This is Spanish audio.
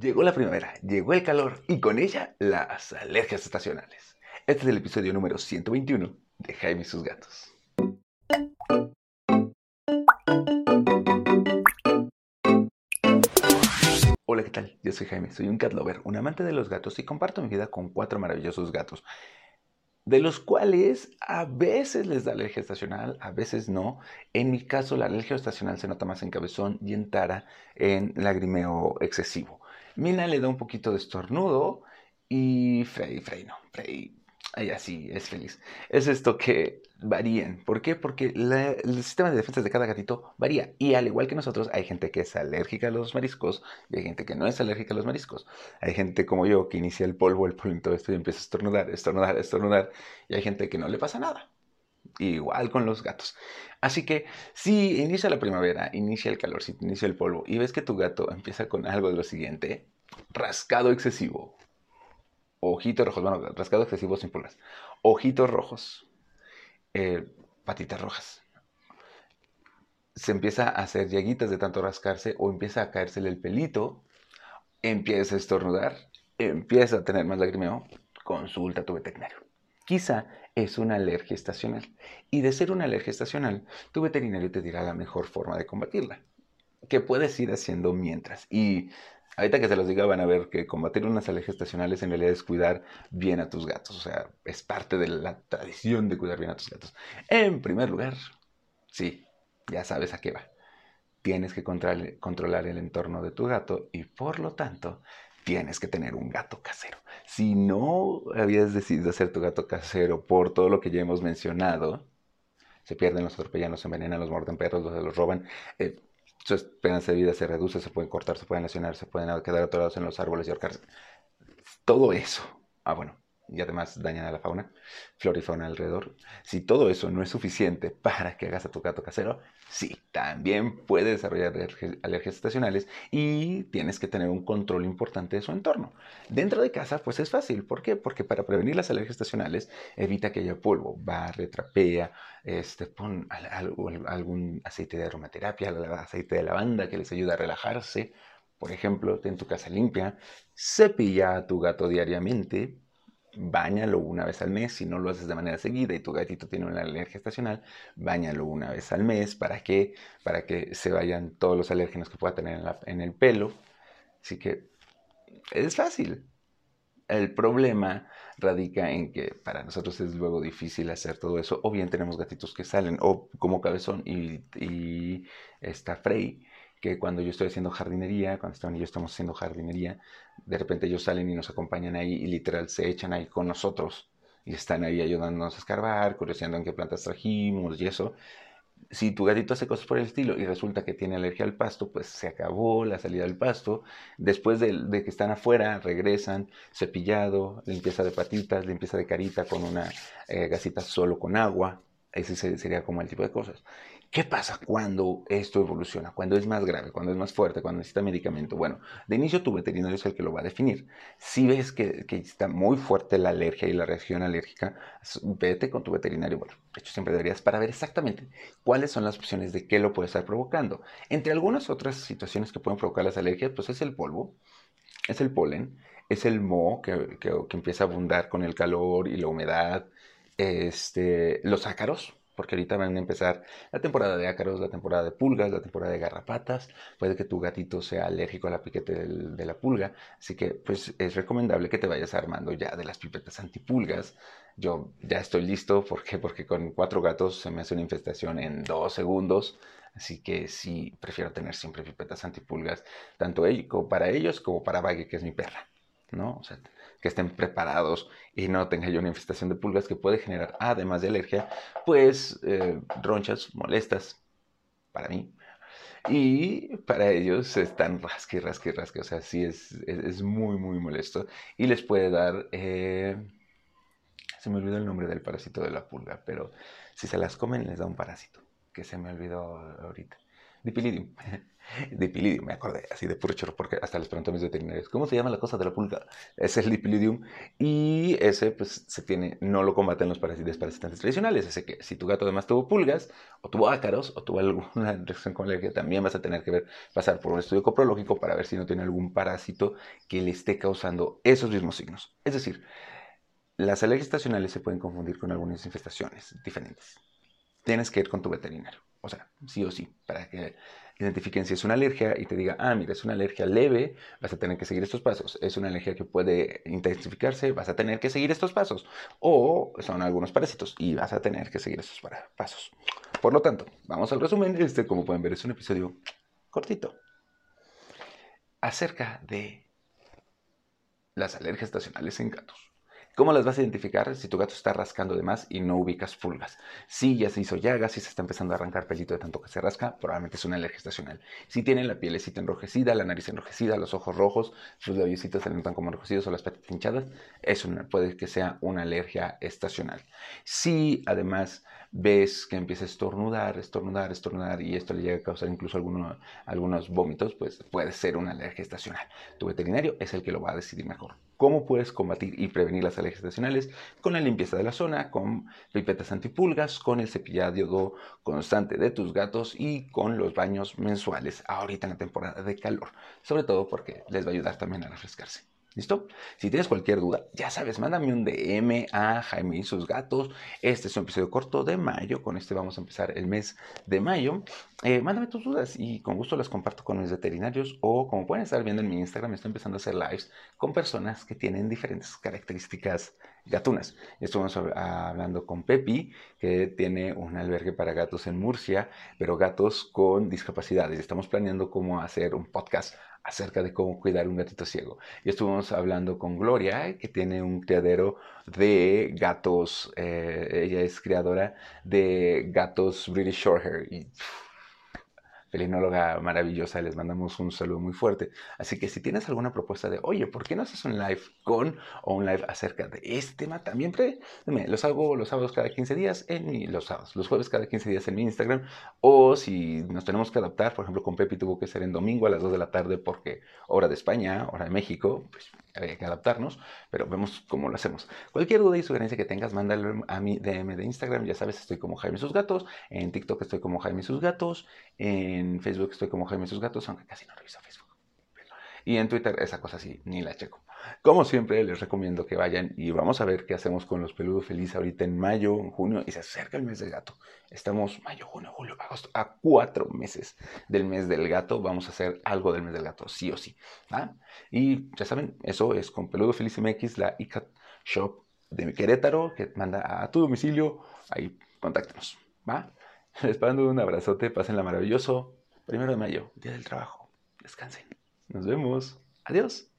Llegó la primavera, llegó el calor y con ella las alergias estacionales. Este es el episodio número 121 de Jaime y sus gatos. Hola, ¿qué tal? Yo soy Jaime, soy un cat lover, un amante de los gatos y comparto mi vida con cuatro maravillosos gatos, de los cuales a veces les da alergia estacional, a veces no. En mi caso, la alergia estacional se nota más en cabezón y en tara en lagrimeo excesivo. Mina le da un poquito de estornudo y Frey, Frey no, Frey, ella sí es feliz. Es esto que varían. ¿Por qué? Porque el sistema de defensa de cada gatito varía. Y al igual que nosotros, hay gente que es alérgica a los mariscos y hay gente que no es alérgica a los mariscos. Hay gente como yo que inicia el polvo, el polvo y todo esto y empieza a estornudar, estornudar, estornudar. Y hay gente que no le pasa nada. Igual con los gatos. Así que si inicia la primavera, inicia el calor, si inicia el polvo y ves que tu gato empieza con algo de lo siguiente, rascado excesivo, ojitos rojos, bueno, rascado excesivo sin pulgas, ojitos rojos, eh, patitas rojas. Se empieza a hacer llaguitas de tanto rascarse o empieza a caérsele el pelito, empieza a estornudar, empieza a tener más lagrimeo, consulta a tu veterinario. Quizá es una alergia estacional. Y de ser una alergia estacional, tu veterinario te dirá la mejor forma de combatirla. Que puedes ir haciendo mientras. Y ahorita que se los diga van a ver que combatir unas alergias estacionales en realidad es cuidar bien a tus gatos. O sea, es parte de la tradición de cuidar bien a tus gatos. En primer lugar, sí, ya sabes a qué va. Tienes que controlar el entorno de tu gato y por lo tanto tienes que tener un gato casero. Si no habías decidido hacer tu gato casero por todo lo que ya hemos mencionado, se pierden, los atropellan, los envenenan, los muerden perros, los, los roban, eh, su esperanza de vida se reduce, se pueden cortar, se pueden lesionar, se pueden quedar atorados en los árboles y ahorcarse. Todo eso. Ah, bueno, y además dañan a la fauna, flora y fauna alrededor. Si todo eso no es suficiente para que hagas a tu gato casero, sí, también puede desarrollar alergias estacionales y tienes que tener un control importante de su entorno. Dentro de casa, pues es fácil. ¿Por qué? Porque para prevenir las alergias estacionales, evita que haya polvo, barre, trapea, este, pon algún aceite de aromaterapia, aceite de lavanda que les ayuda a relajarse. Por ejemplo, ten tu casa limpia, cepilla a tu gato diariamente, Báñalo una vez al mes, si no lo haces de manera seguida y tu gatito tiene una alergia estacional, báñalo una vez al mes para que, para que se vayan todos los alérgenos que pueda tener en, el pelo. Así que es fácil. El problema radica en que para nosotros es luego difícil hacer todo eso. O bien tenemos gatitos que salen, o como Cabezón y, y está Frey, que cuando yo estoy haciendo jardinería, cuando Esteban yo estamos haciendo jardinería, de repente ellos salen y nos acompañan ahí y literal se echan ahí con nosotros y están ahí ayudándonos a escarbar, curioseando en qué plantas trajimos y eso. Si tu gatito hace cosas por el estilo y resulta que tiene alergia al pasto, pues se acabó la salida del pasto. Después de, que están afuera, regresan, cepillado, limpieza de patitas, limpieza de carita con una eh, gasita solo con agua. Ese sería como el tipo de cosas. ¿Qué pasa cuando esto evoluciona? Cuando es más grave, cuando es más fuerte, cuando necesita medicamento. Bueno, de inicio tu veterinario es el que lo va a definir. Si ves que, está muy fuerte la alergia y la reacción alérgica, vete con tu veterinario. Bueno, de hecho siempre deberías para ver exactamente cuáles son las opciones de qué lo puede estar provocando. Entre algunas otras situaciones que pueden provocar las alergias, pues es el polvo, es el polen, es el moho que, empieza a abundar con el calor y la humedad, este, los ácaros, porque ahorita van a empezar la temporada de ácaros, la temporada de pulgas, la temporada de garrapatas. Puede que tu gatito sea alérgico a la piquete de la pulga, así que pues es recomendable que te vayas armando ya de las pipetas antipulgas. Yo ya estoy listo, ¿por qué? Porque con cuatro gatos se me hace una infestación en dos segundos. Así que sí, prefiero tener siempre pipetas antipulgas, tanto para ellos como para Baggy, que es mi perra. ¿no? O sea, que estén preparados y no tenga yo una infestación de pulgas que puede generar, además de alergia, pues eh, ronchas molestas para mí. Y para ellos están rasque, rasque, rasque. O sea, sí es, es, muy, muy molesto. Y les puede dar... Eh, se me olvidó el nombre del parásito de la pulga, pero si se las comen les da un parásito, que se me olvidó ahorita. Dipilidium. Dipilidium, me acordé, así de puro chorro, porque hasta les pregunto mis veterinarios, ¿cómo se llama la cosa de la pulga? Es el dipilidium, y ese, pues, se tiene, no lo combaten los parásitos parasitantes tradicionales, ese que si tu gato además tuvo pulgas, o tuvo ácaros, o tuvo alguna reacción con que también vas a tener que ver, pasar por un estudio coprológico para ver si no tiene algún parásito que le esté causando esos mismos signos. Es decir, las alergias estacionales se pueden confundir con algunas infestaciones diferentes. Tienes que ir con tu veterinario, o sea, sí o sí, para que identifiquen si es una alergia y te diga, ah, mira, es una alergia leve, vas a tener que seguir estos pasos. Es una alergia que puede intensificarse, vas a tener que seguir estos pasos. O son algunos parásitos y vas a tener que seguir estos pasos. Por lo tanto, vamos al resumen. Este, como pueden ver, es un episodio cortito acerca de las alergias estacionales en gatos. ¿Cómo las vas a identificar si tu gato está rascando de más y no ubicas pulgas? Si ya se hizo llagas, si se está empezando a arrancar pelito de tanto que se rasca, probablemente es una alergia estacional. Si tiene la pielecita enrojecida, la nariz enrojecida, los ojos rojos, sus labiositos se notan como enrojecidos o las patitas hinchadas, eso puede que sea una alergia estacional. Si además ves que empieza a estornudar, estornudar, estornudar y esto le llega a causar incluso algunos vómitos, pues puede ser una alergia estacional. Tu veterinario es el que lo va a decidir mejor. ¿Cómo puedes combatir y prevenir las alergias estacionales? Con la limpieza de la zona, con pipetas antipulgas, con el cepillado constante de tus gatos y con los baños mensuales ahorita en la temporada de calor. Sobre todo porque les va a ayudar también a refrescarse. ¿Listo? Si tienes cualquier duda, ya sabes, mándame un DM a Jaime y sus gatos. Este es un episodio corto de mayo. Con este vamos a empezar el mes de mayo. Eh, mándame tus dudas y con gusto las comparto con mis veterinarios. O como pueden estar viendo en mi Instagram, estoy empezando a hacer lives con personas que tienen diferentes características gatunas. Estuvimos hablando con Pepi, que tiene un albergue para gatos en Murcia, pero gatos con discapacidades. Estamos planeando cómo hacer un podcast acerca de cómo cuidar un gatito ciego. Y estuvimos hablando con Gloria, que tiene un criadero de gatos, eh, ella es criadora de gatos British Shorthair. Y, felinóloga maravillosa, les mandamos un saludo muy fuerte. Así que si tienes alguna propuesta de, oye, ¿por qué no haces un live con o un live acerca de este tema? También los hago los sábados cada 15 días en mi, los sábados, los jueves cada 15 días en mi Instagram. O si nos tenemos que adaptar, por ejemplo, con Pepi tuvo que ser en domingo a las 2 de la tarde porque hora de España, hora de México, pues había que adaptarnos, pero vemos cómo lo hacemos. Cualquier duda y sugerencia que tengas, mándalo a mi DM de Instagram. Ya sabes, estoy como Jaime Sus Gatos. En TikTok estoy como Jaime Sus Gatos. En Facebook estoy como Jaime Sus Gatos, aunque casi no reviso Facebook. Y en Twitter esa cosa sí, ni la checo. Como siempre, les recomiendo que vayan y vamos a ver qué hacemos con los peludos felices ahorita en mayo, en junio y se acerca el mes del gato. Estamos mayo, junio, julio, agosto, a cuatro meses del mes del gato. Vamos a hacer algo del mes del gato, sí o sí. Y ya saben, eso es con Peludo Feliz MX, la ICAT Shop de Querétaro, que manda a tu domicilio. Ahí, contáctenos. ¿va? Les mando un abrazote, pásenla maravilloso. Primero de mayo, Día del Trabajo. Descansen. Nos vemos. Adiós.